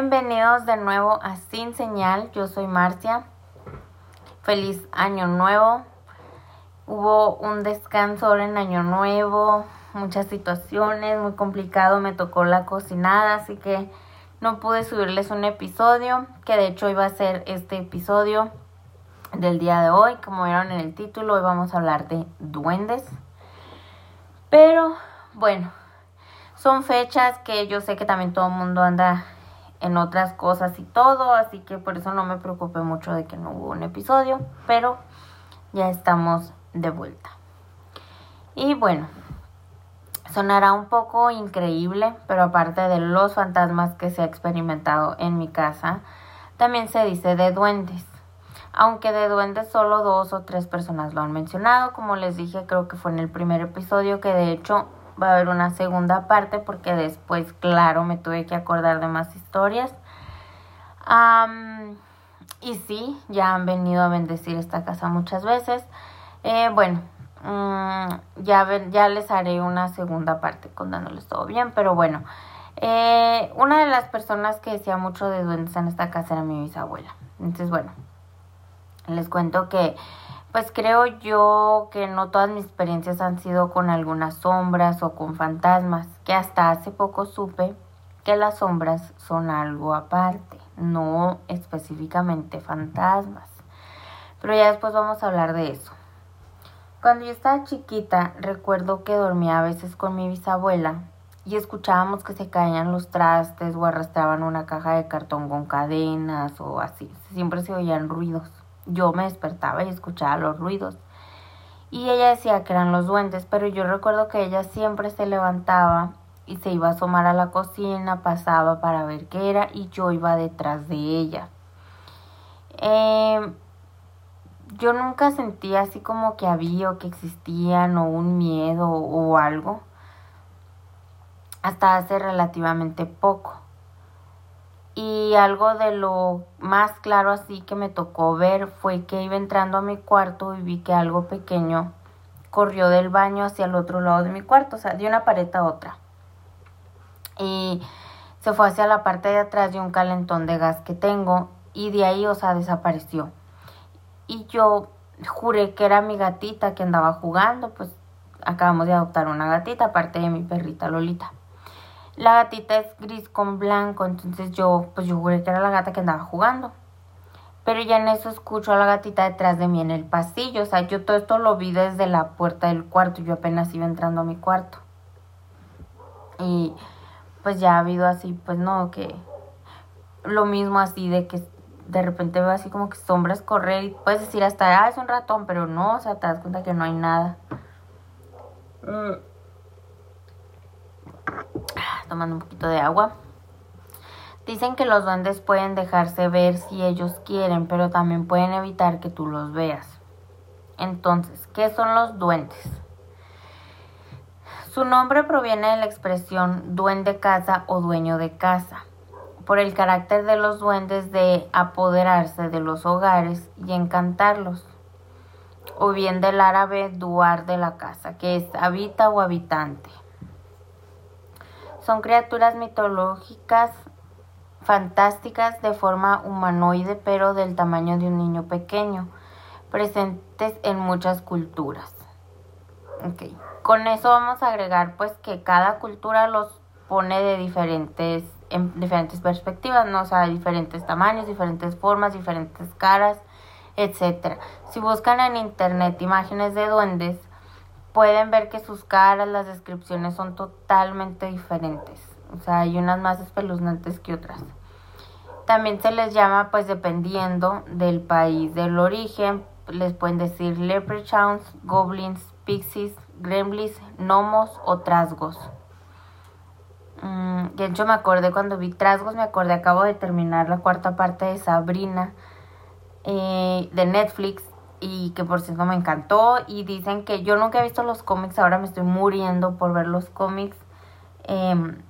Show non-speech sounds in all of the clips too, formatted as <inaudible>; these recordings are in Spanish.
Bienvenidos de nuevo a Sin Señal. Yo soy Marcia. Feliz año nuevo. Hubo un descanso ahora en año nuevo, muchas situaciones, muy complicado. Me tocó la cocinada, así que no pude subirles un episodio, que de hecho iba a ser este episodio del día de hoy. Como vieron en el título, hoy vamos a hablar de duendes. Pero bueno, son fechas que yo sé que también todo el mundo anda en otras cosas y todo, así que por eso no me preocupé mucho de que no hubo un episodio, pero ya estamos de vuelta. Y bueno, sonará un poco increíble, pero aparte de los fantasmas que se ha experimentado en mi casa, también se dice de duendes. Aunque de duendes solo dos o tres personas lo han mencionado, como les dije, creo que fue en el primer episodio que de hecho va a haber una segunda parte porque después, claro, me tuve que acordar de más historias. y sí, ya han venido a bendecir esta casa muchas veces. Eh, bueno, mm, ya, ya les haré una segunda parte contándoles todo bien, pero bueno. Eh, una de las personas que decía mucho de duendes en esta casa era mi bisabuela. Entonces, bueno, les cuento que pues creo yo que no todas mis experiencias han sido con algunas sombras o con fantasmas, que hasta hace poco supe que las sombras son algo aparte, no específicamente fantasmas. Pero ya después vamos a hablar de eso. Cuando yo estaba chiquita, recuerdo que dormía a veces con mi bisabuela y escuchábamos que se caían los trastes o arrastraban una caja de cartón con cadenas o así. Siempre se oían ruidos yo me despertaba y escuchaba los ruidos. Y ella decía que eran los duendes, pero yo recuerdo que ella siempre se levantaba y se iba a asomar a la cocina, pasaba para ver qué era y yo iba detrás de ella. Em, yo nunca sentía así como que había o que existían o un miedo o algo hasta hace relativamente poco. Y algo de lo más claro así que me tocó ver fue que iba entrando a mi cuarto y vi que algo pequeño corrió del baño hacia el otro lado de mi cuarto, o sea, de una pared a otra. Y se fue hacia la parte de atrás de un calentón de gas que tengo y de ahí, o sea, desapareció. Y yo juré que era mi gatita que andaba jugando, pues acabamos de adoptar una gatita, aparte de mi perrita Lolita. La gatita es gris con blanco, entonces yo, pues yo juré que era la gata que andaba jugando. Pero ya en eso escucho a la gatita detrás de mí en el pasillo. O sea, yo todo esto lo vi desde la puerta del cuarto. Yo apenas iba entrando a mi cuarto. Y pues ya ha habido así, pues no, que lo mismo así de que de repente veo así como que sombras correr y puedes decir hasta, ah, es un ratón, pero no, o sea, te das cuenta que no hay nada. Mm tomando un poquito de agua. Dicen que los duendes pueden dejarse ver si ellos quieren, pero también pueden evitar que tú los veas. Entonces, ¿qué son los duendes? Su nombre proviene de la expresión duende casa o dueño de casa, por el carácter de los duendes de apoderarse de los hogares y encantarlos, o bien del árabe duar de la casa, que es habita o habitante. Son criaturas mitológicas fantásticas de forma humanoide pero del tamaño de un niño pequeño, presentes en muchas culturas. Okay. Con eso vamos a agregar pues que cada cultura los pone de diferentes en diferentes perspectivas, ¿no? O sea, diferentes tamaños, diferentes formas, diferentes caras, etcétera. Si buscan en internet imágenes de duendes, pueden ver que sus caras, las descripciones son totalmente diferentes. O sea, hay unas más espeluznantes que otras. También se les llama, pues dependiendo del país del origen, les pueden decir leprechauns, goblins, pixies, gremlins, gnomos o trasgos. Mm, de hecho me acordé cuando vi trasgos, me acordé, acabo de terminar la cuarta parte de Sabrina eh, de Netflix y que por cierto me encantó y dicen que yo nunca he visto los cómics, ahora me estoy muriendo por ver los cómics, em,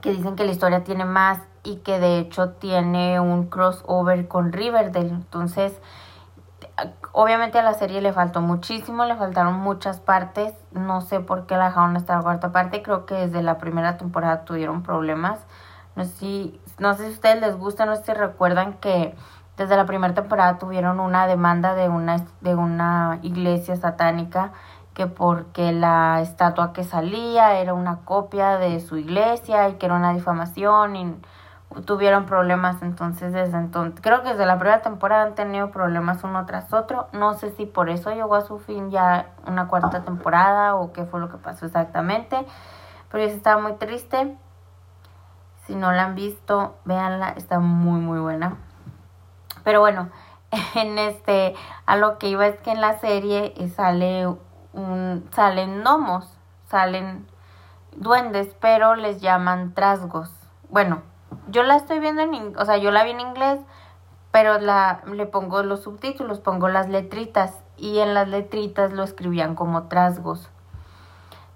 que dicen que la historia tiene más y que de hecho tiene un crossover con Riverdale, entonces obviamente a la serie le faltó muchísimo, le faltaron muchas partes, no sé por qué la dejaron hasta la cuarta parte, creo que desde la primera temporada tuvieron problemas, No sé no sé si a ustedes les gusta, no sé si recuerdan que desde la primera temporada tuvieron una demanda de una, de una iglesia satánica que porque la estatua que salía era una copia de su iglesia y que era una difamación y tuvieron problemas. Entonces desde entonces creo que desde la primera temporada han tenido problemas uno tras otro. No sé si por eso llegó a su fin ya una cuarta temporada o qué fue lo que pasó exactamente pero yo estaba muy triste. Si no la han visto véanla está muy muy buena pero bueno <laughs> en este a lo que iba es que en la serie sale un salen gnomos salen duendes pero les llaman trasgos bueno yo la estoy viendo en, o sea, yo la vi en inglés, pero la, le pongo los subtítulos, pongo las letritas y en las letritas lo escribían como trasgos.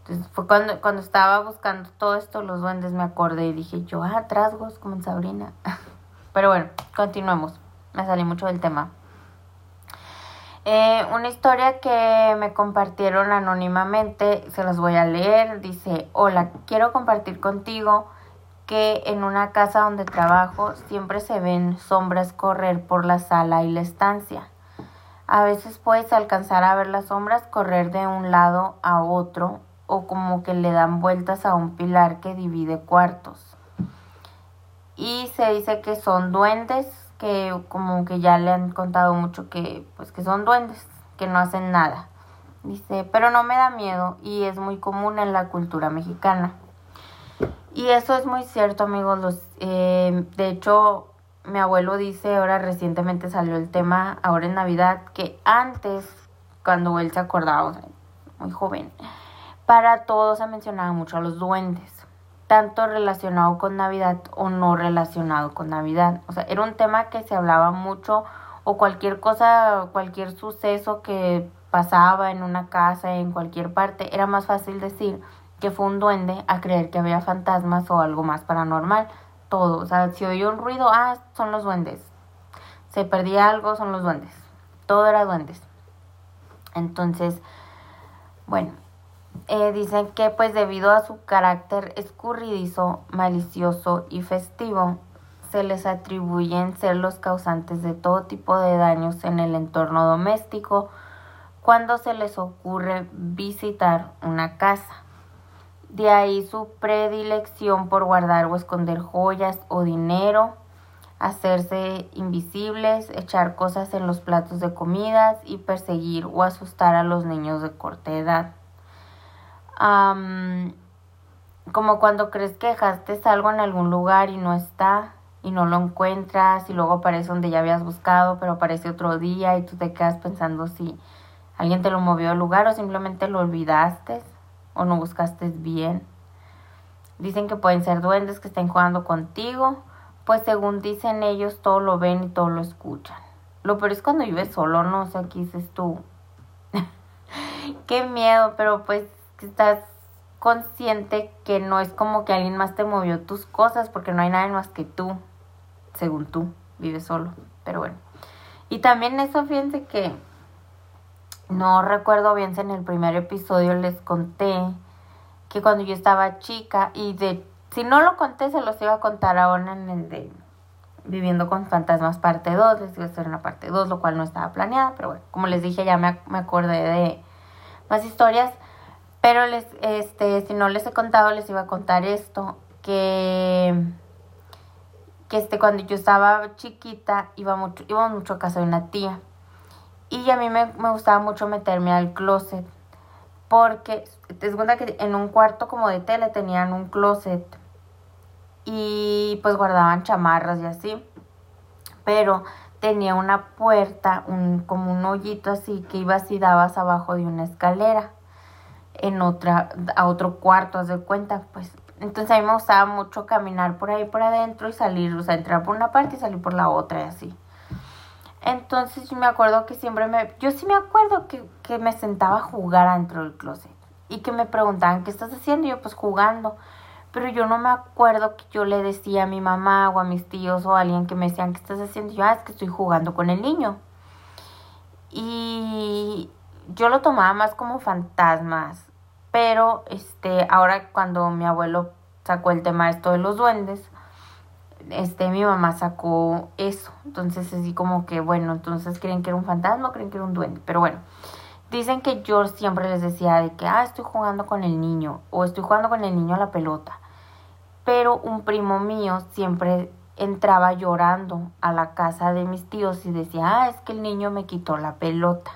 Entonces fue cuando, cuando estaba buscando todo esto, los duendes me acordé y dije yo, ah, trasgos como en Sabrina. <laughs> Pero bueno, continuemos. Me salí mucho del tema. Eh, una historia que me compartieron anónimamente, se las voy a leer. Dice, hola, quiero compartir contigo que en una casa donde trabajo siempre se ven sombras correr por la sala y la estancia. A veces puedes alcanzar a ver las sombras correr de un lado a otro o como que le dan vueltas a un pilar que divide cuartos. Y se dice que son duendes, que como que ya le han contado mucho que pues que son duendes, que no hacen nada. Dice, pero no me da miedo y es muy común en la cultura mexicana. Y eso es muy cierto, amigos. Los, eh, de hecho, mi abuelo dice, ahora recientemente salió el tema, ahora en Navidad, que antes, cuando él se acordaba, o sea, muy joven, para todos se mencionaba mucho a los duendes, tanto relacionado con Navidad o no relacionado con Navidad. O sea, era un tema que se hablaba mucho o cualquier cosa, cualquier suceso que pasaba en una casa, en cualquier parte, era más fácil decir que fue un duende a creer que había fantasmas o algo más paranormal. Todo, o sea, si oía un ruido, ah, son los duendes. Se perdía algo, son los duendes. Todo era duendes. Entonces, bueno, eh, dicen que pues debido a su carácter escurridizo, malicioso y festivo, se les atribuyen ser los causantes de todo tipo de daños en el entorno doméstico cuando se les ocurre visitar una casa. De ahí su predilección por guardar o esconder joyas o dinero, hacerse invisibles, echar cosas en los platos de comidas y perseguir o asustar a los niños de corta edad. Como cuando crees que dejaste algo en algún lugar y no está y no lo encuentras y luego aparece donde ya habías buscado, pero aparece otro día y tú te quedas pensando si alguien te lo movió al lugar o simplemente lo olvidaste o no buscaste bien. Dicen que pueden ser duendes que estén jugando contigo, pues según dicen ellos todo lo ven y todo lo escuchan. Lo peor es cuando vives solo, no o sea, aquí dices tú. <laughs> Qué miedo, pero pues estás consciente que no es como que alguien más te movió tus cosas porque no hay nadie más que tú, según tú, vives solo. Pero bueno. Y también eso, fíjense que no recuerdo bien si en el primer episodio les conté que cuando yo estaba chica y de si no lo conté se los iba a contar ahora en el de Viviendo con Fantasmas parte 2, les iba a hacer una parte 2, lo cual no estaba planeada, pero bueno, como les dije ya me, me acordé de más historias, pero les este si no les he contado les iba a contar esto que que este cuando yo estaba chiquita iba mucho iba mucho a casa de una tía y a mí me, gustaba mucho meterme al closet. Porque te das cuenta que en un cuarto como de tele tenían un closet. Y pues guardaban chamarras y así. Pero tenía una puerta, un, como un hoyito así, que ibas y dabas abajo de una escalera. En otra, a otro cuarto, haz de cuenta, pues. Entonces a mí me gustaba mucho caminar por ahí por adentro y salir, o sea, entrar por una parte y salir por la otra y así. Entonces yo me acuerdo que siempre me... Yo sí me acuerdo que, que me sentaba a jugar dentro del closet. Y que me preguntaban, ¿qué estás haciendo? Y yo pues jugando. Pero yo no me acuerdo que yo le decía a mi mamá o a mis tíos o a alguien que me decían, ¿qué estás haciendo? Y yo, ah, es que estoy jugando con el niño. Y yo lo tomaba más como fantasmas. Pero este, ahora cuando mi abuelo sacó el tema esto de los duendes, este, mi mamá sacó eso. Entonces, así como que, bueno, entonces creen que era un fantasma creen que era un duende. Pero bueno, dicen que yo siempre les decía de que, ah, estoy jugando con el niño o estoy jugando con el niño a la pelota. Pero un primo mío siempre entraba llorando a la casa de mis tíos y decía, ah, es que el niño me quitó la pelota.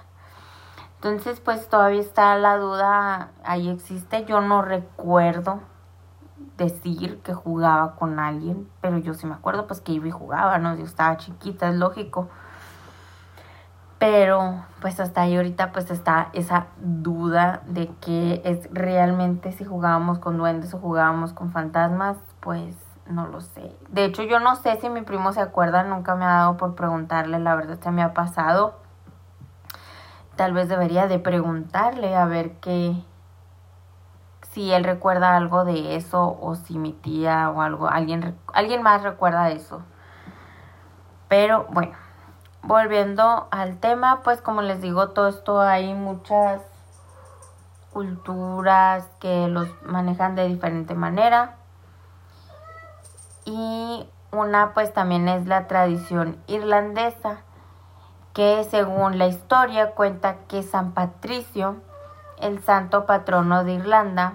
Entonces, pues todavía está la duda, ahí existe, yo no recuerdo decir que jugaba con alguien, pero yo sí me acuerdo pues que iba y jugaba, ¿no? Yo estaba chiquita, es lógico. Pero pues hasta ahí ahorita pues está esa duda de que es realmente si jugábamos con duendes o jugábamos con fantasmas, pues no lo sé. De hecho yo no sé si mi primo se acuerda, nunca me ha dado por preguntarle, la verdad se me ha pasado. Tal vez debería de preguntarle a ver qué, si él recuerda algo de eso o si mi tía o algo, alguien, alguien más recuerda eso. Pero bueno, volviendo al tema, pues como les digo, todo esto hay muchas culturas que los manejan de diferente manera. Y una pues también es la tradición irlandesa, que según la historia cuenta que San Patricio, el santo patrono de Irlanda,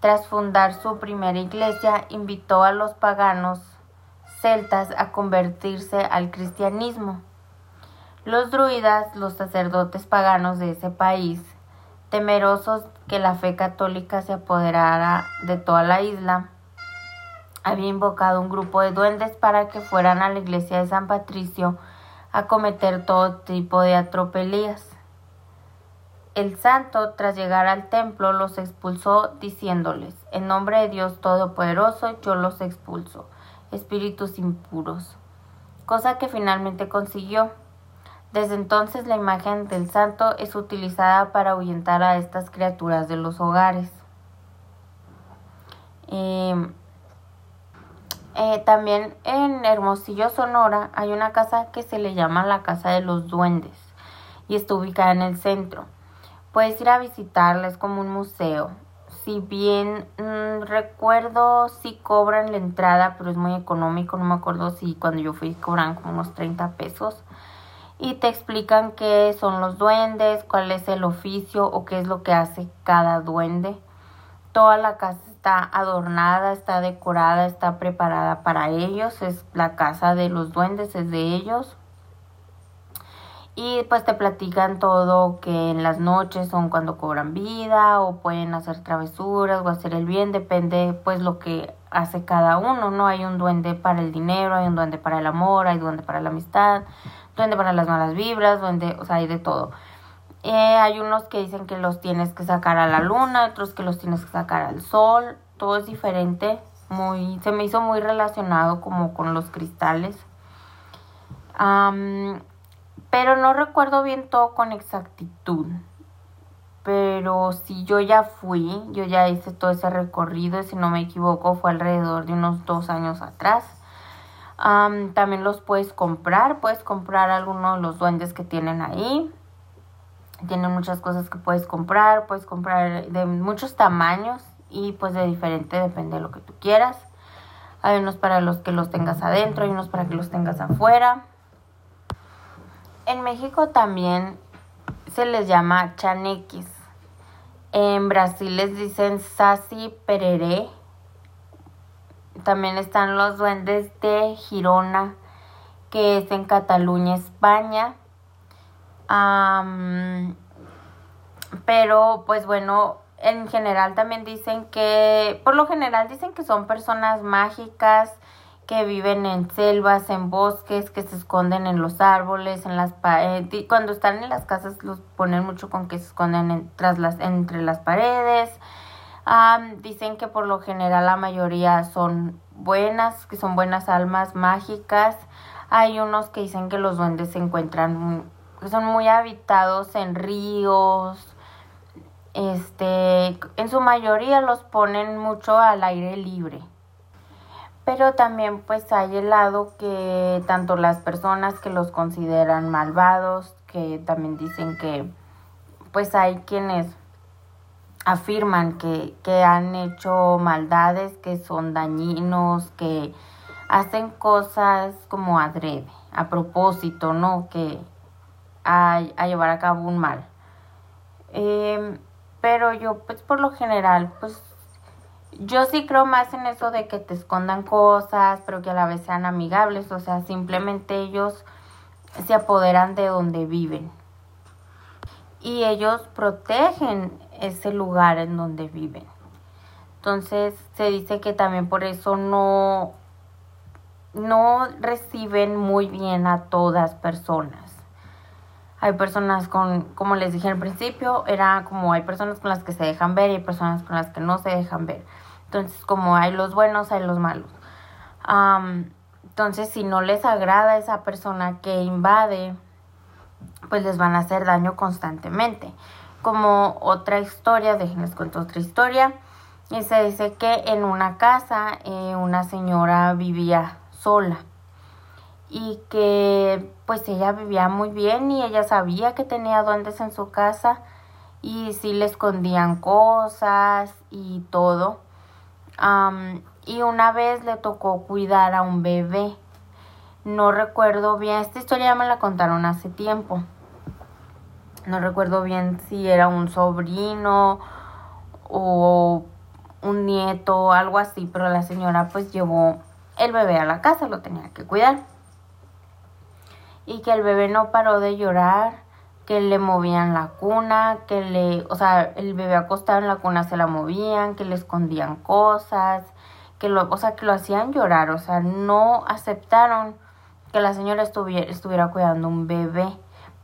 tras fundar su primera iglesia, invitó a los paganos celtas a convertirse al cristianismo. Los druidas, los sacerdotes paganos de ese país, temerosos que la fe católica se apoderara de toda la isla, había invocado un grupo de duendes para que fueran a la iglesia de San Patricio a cometer todo tipo de atropelías. El santo, tras llegar al templo, los expulsó diciéndoles, En nombre de Dios Todopoderoso, yo los expulso, espíritus impuros. Cosa que finalmente consiguió. Desde entonces la imagen del santo es utilizada para ahuyentar a estas criaturas de los hogares. Em, eh, también en Hermosillo, Sonora, hay una casa que se le llama la Casa de los Duendes y está ubicada en el centro. Puedes ir a visitarla, es como un museo. Si bien mm, recuerdo si cobran la entrada, pero es muy económico, no me acuerdo si cuando yo fui cobran como unos 30 pesos. Y te explican qué son los duendes, cuál es el oficio o qué es lo que hace cada duende. Toda la casa está adornada, está decorada, está preparada para ellos. Es la casa de los duendes, es de ellos y pues te platican todo que en las noches son cuando cobran vida o pueden hacer travesuras o hacer el bien, depende pues lo que hace cada uno, ¿no? Hay un duende para el dinero, hay un duende para el amor, hay duende para la amistad, duende para las malas vibras, duende, o sea, hay de todo. Eh, hay unos que dicen que los tienes que sacar a la luna, otros que los tienes que sacar al sol, todo es diferente, muy, se me hizo muy relacionado como con los cristales pero no recuerdo bien todo con exactitud. Pero si yo ya fui, yo ya hice todo ese recorrido, si no me equivoco fue alrededor de unos dos años atrás. también los puedes comprar, puedes comprar algunos de los duendes que tienen ahí. Tienen muchas cosas que puedes comprar, puedes comprar de muchos tamaños y pues de diferente, depende de lo que tú quieras. Hay unos para los que los tengas adentro, hay unos para que los tengas afuera. En México también se les llama chanequis. En Brasil les dicen sasi pereré. También están los duendes de Girona, que es en Cataluña, España. Pero pues bueno, en general también dicen que, por lo general dicen que son personas mágicas, que viven en selvas, en bosques, que se esconden en los árboles, en las paredes. Cuando están en las casas los ponen mucho con que se esconden tras las, entre las paredes. dicen que por lo general la mayoría son buenas, que son buenas almas mágicas. Hay unos que dicen que los duendes se encuentran, son muy habitados en ríos. Este, en su mayoría los ponen mucho al aire libre pero también pues hay el lado que tanto las personas que los consideran malvados, que también dicen que pues hay quienes afirman que, que han hecho maldades, que son dañinos, que hacen cosas como adrede, a propósito, ¿no? Que a, llevar a cabo un mal. Em, pero yo, pues por lo general, pues yo sí creo más en eso de que te escondan cosas, pero que a la vez sean amigables, o sea, simplemente ellos se apoderan de donde viven. Y ellos protegen ese lugar en donde viven. Entonces se dice que también por eso no, no reciben muy bien a todas personas. Hay personas con, como les dije al principio, era como hay personas con las que se dejan ver y hay personas con las que no se dejan ver. Entonces, como hay los buenos, hay los malos. entonces, si no les agrada esa persona que invade, pues les van a hacer daño constantemente. Como otra historia, déjenles cuento otra historia. Y se dice que en una casa eh, una señora vivía sola y que pues ella vivía muy bien y ella sabía que tenía duendes en su casa y sí le escondían cosas y todo. y una vez le tocó cuidar a un bebé. No recuerdo bien, esta historia me la contaron hace tiempo. No recuerdo bien si era un sobrino o un nieto, algo así, pero la señora pues llevó el bebé a la casa, lo tenía que cuidar y que el bebé no paró de llorar, que le movían la cuna, que le, o sea, el bebé acostado en la cuna se la movían, que le escondían cosas, que lo, o sea, que lo hacían llorar, o sea, no aceptaron que la señora estuviera, estuviera cuidando un bebé.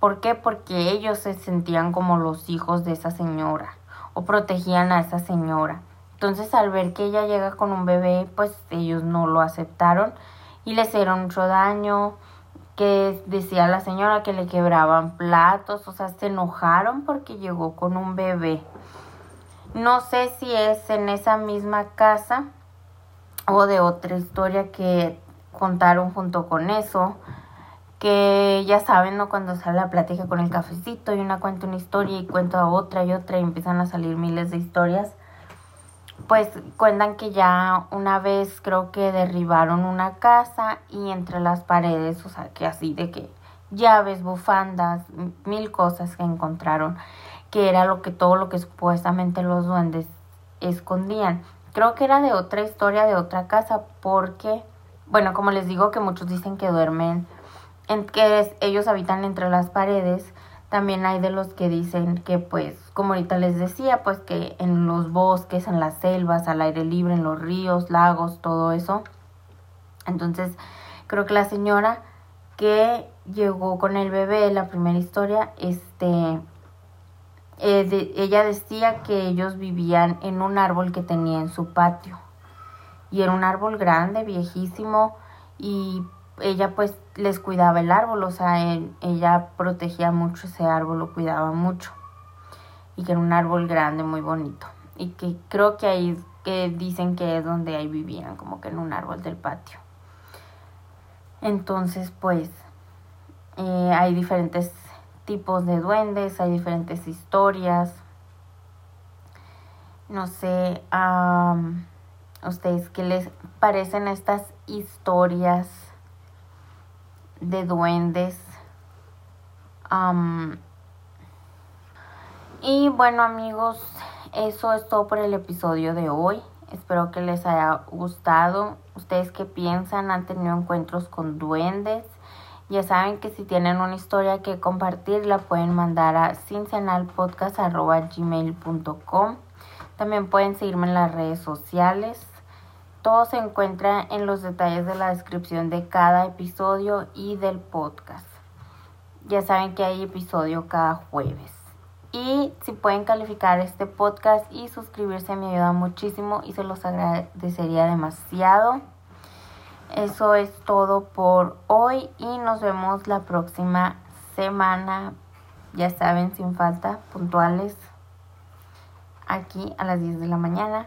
¿Por qué? Porque ellos se sentían como los hijos de esa señora o protegían a esa señora. Entonces al ver que ella llega con un bebé, pues ellos no lo aceptaron y le hicieron mucho daño, que decía la señora que le quebraban platos, o sea, se enojaron porque llegó con un bebé. No sé si es en esa misma casa o de otra historia que contaron junto con eso, que ya saben, ¿no? Cuando sale la plática con el cafecito y una cuenta una historia y cuenta otra y otra y empiezan a salir miles de historias pues cuentan que ya una vez creo que derribaron una casa y entre las paredes, o sea, que así de que llaves, bufandas, mil cosas que encontraron, que era lo que todo lo que supuestamente los duendes escondían. Creo que era de otra historia de otra casa porque, bueno, como les digo que muchos dicen que duermen, en que ellos habitan entre las paredes, también hay de los que dicen que pues, como ahorita les decía, pues que en los bosques, en las selvas, al aire libre, en los ríos, lagos, todo eso. Entonces, creo que la señora que llegó con el bebé, la primera historia, este, eh, ella decía que ellos vivían en un árbol que tenía en su patio. Y era un árbol grande, viejísimo, y ella pues les cuidaba el árbol, o sea, ella protegía mucho ese árbol, lo cuidaba mucho. Y que era un árbol grande, muy bonito. Y que creo que ahí que dicen que es donde ahí vivían, como que en un árbol del patio. Entonces, pues, eh, hay diferentes tipos de duendes, hay diferentes historias. No sé, a ustedes qué les parecen estas historias de duendes. y bueno amigos, eso es todo por el episodio de hoy. Espero que les haya gustado. ¿Ustedes qué piensan? ¿Han tenido encuentros con duendes? Ya saben que si tienen una historia que compartir la pueden mandar a cincenalpodcast.gmail.com También pueden seguirme en las redes sociales. Todo se encuentra en los detalles de la descripción de cada episodio y del podcast. Ya saben que hay episodio cada jueves. Y si pueden calificar este podcast y suscribirse me ayuda muchísimo y se los agradecería demasiado. Eso es todo por hoy y nos vemos la próxima semana. Ya saben, sin falta, puntuales aquí a las 10 de la mañana.